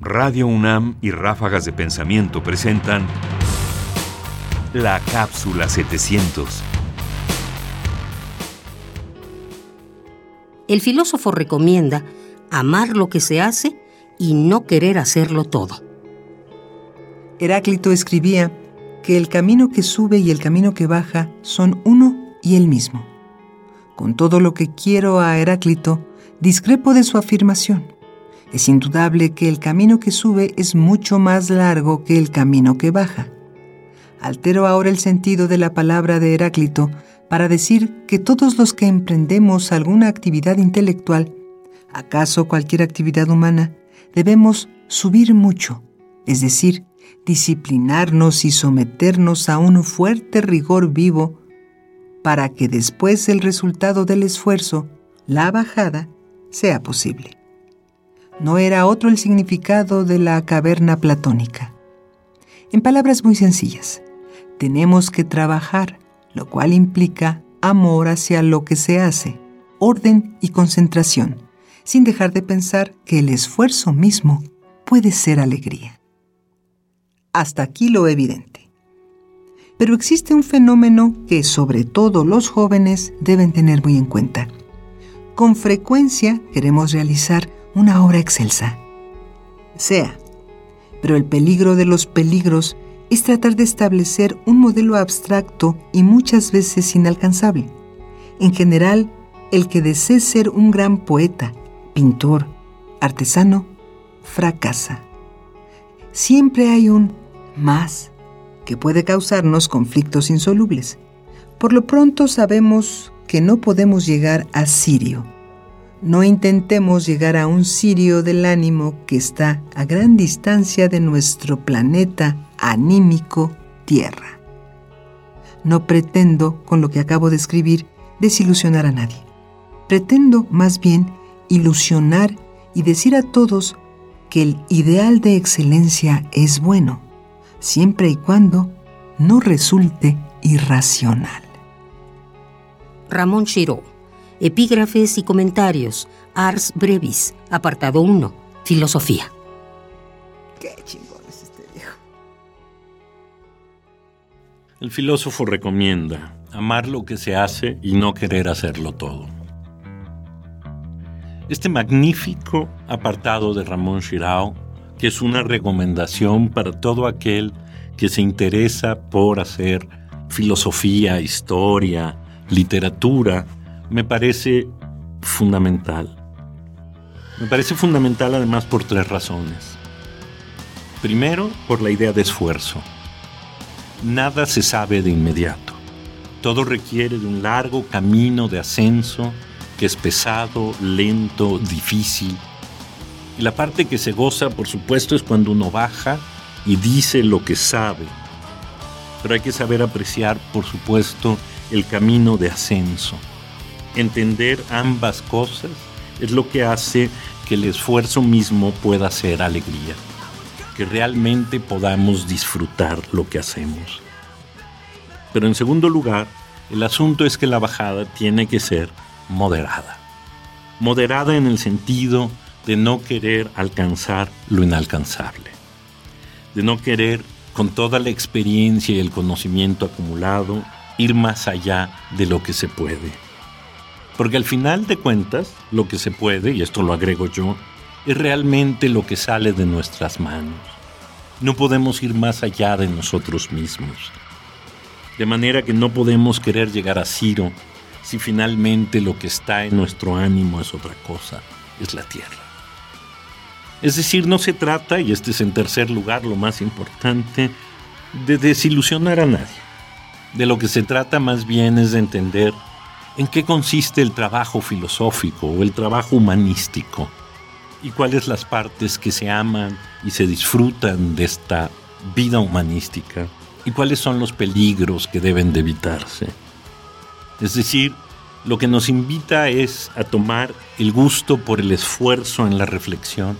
Radio UNAM y Ráfagas de Pensamiento presentan La Cápsula 700. El filósofo recomienda amar lo que se hace y no querer hacerlo todo. Heráclito escribía que el camino que sube y el camino que baja son uno y el mismo. Con todo lo que quiero a Heráclito, discrepo de su afirmación. Es indudable que el camino que sube es mucho más largo que el camino que baja. Altero ahora el sentido de la palabra de Heráclito para decir que todos los que emprendemos alguna actividad intelectual, acaso cualquier actividad humana, debemos subir mucho, es decir, disciplinarnos y someternos a un fuerte rigor vivo para que después el resultado del esfuerzo, la bajada, sea posible no era otro el significado de la caverna platónica. En palabras muy sencillas, tenemos que trabajar, lo cual implica amor hacia lo que se hace, orden y concentración, sin dejar de pensar que el esfuerzo mismo puede ser alegría. Hasta aquí lo evidente. Pero existe un fenómeno que sobre todo los jóvenes deben tener muy en cuenta. Con frecuencia queremos realizar una obra excelsa. Sea. Pero el peligro de los peligros es tratar de establecer un modelo abstracto y muchas veces inalcanzable. En general, el que desee ser un gran poeta, pintor, artesano, fracasa. Siempre hay un más que puede causarnos conflictos insolubles. Por lo pronto sabemos que no podemos llegar a Sirio no intentemos llegar a un cirio del ánimo que está a gran distancia de nuestro planeta anímico Tierra. No pretendo, con lo que acabo de escribir, desilusionar a nadie. Pretendo, más bien, ilusionar y decir a todos que el ideal de excelencia es bueno, siempre y cuando no resulte irracional. Ramón Chiró Epígrafes y comentarios. Ars Brevis, apartado 1. Filosofía. Qué chingón es este viejo. El filósofo recomienda amar lo que se hace y no querer hacerlo todo. Este magnífico apartado de Ramón Chirao, que es una recomendación para todo aquel que se interesa por hacer filosofía, historia, literatura, me parece fundamental. Me parece fundamental además por tres razones. Primero, por la idea de esfuerzo. Nada se sabe de inmediato. Todo requiere de un largo camino de ascenso que es pesado, lento, difícil. Y la parte que se goza, por supuesto, es cuando uno baja y dice lo que sabe. Pero hay que saber apreciar, por supuesto, el camino de ascenso entender ambas cosas es lo que hace que el esfuerzo mismo pueda ser alegría, que realmente podamos disfrutar lo que hacemos. Pero en segundo lugar, el asunto es que la bajada tiene que ser moderada. Moderada en el sentido de no querer alcanzar lo inalcanzable, de no querer, con toda la experiencia y el conocimiento acumulado, ir más allá de lo que se puede porque al final de cuentas, lo que se puede, y esto lo agrego yo, es realmente lo que sale de nuestras manos. No podemos ir más allá de nosotros mismos. De manera que no podemos querer llegar a Ciro si finalmente lo que está en nuestro ánimo es otra cosa, es la tierra. Es decir, no se trata, y este es en tercer lugar lo más importante, de desilusionar a nadie. De lo que se trata más bien es de entender en qué consiste el trabajo filosófico o el trabajo humanístico y cuáles las partes que se aman y se disfrutan de esta vida humanística y cuáles son los peligros que deben de evitarse. Es decir, lo que nos invita es a tomar el gusto por el esfuerzo en la reflexión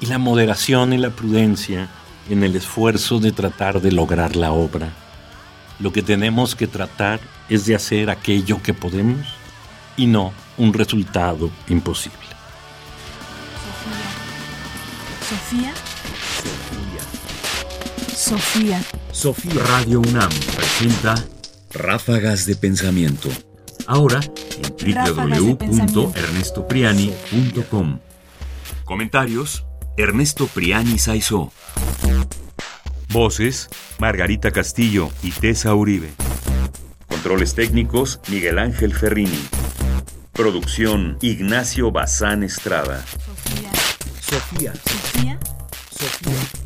y la moderación y la prudencia en el esfuerzo de tratar de lograr la obra. Lo que tenemos que tratar es de hacer aquello que podemos y no un resultado imposible. Sofía. Sofía. Sofía. Radio UNAM presenta Ráfagas de Pensamiento. Ahora en www.ernestopriani.com. Comentarios: Ernesto Priani Saizó. Voces: Margarita Castillo y Tessa Uribe. Controles técnicos: Miguel Ángel Ferrini. Producción: Ignacio Bazán Estrada. Sofía. Sofía. Sofía. Sofía.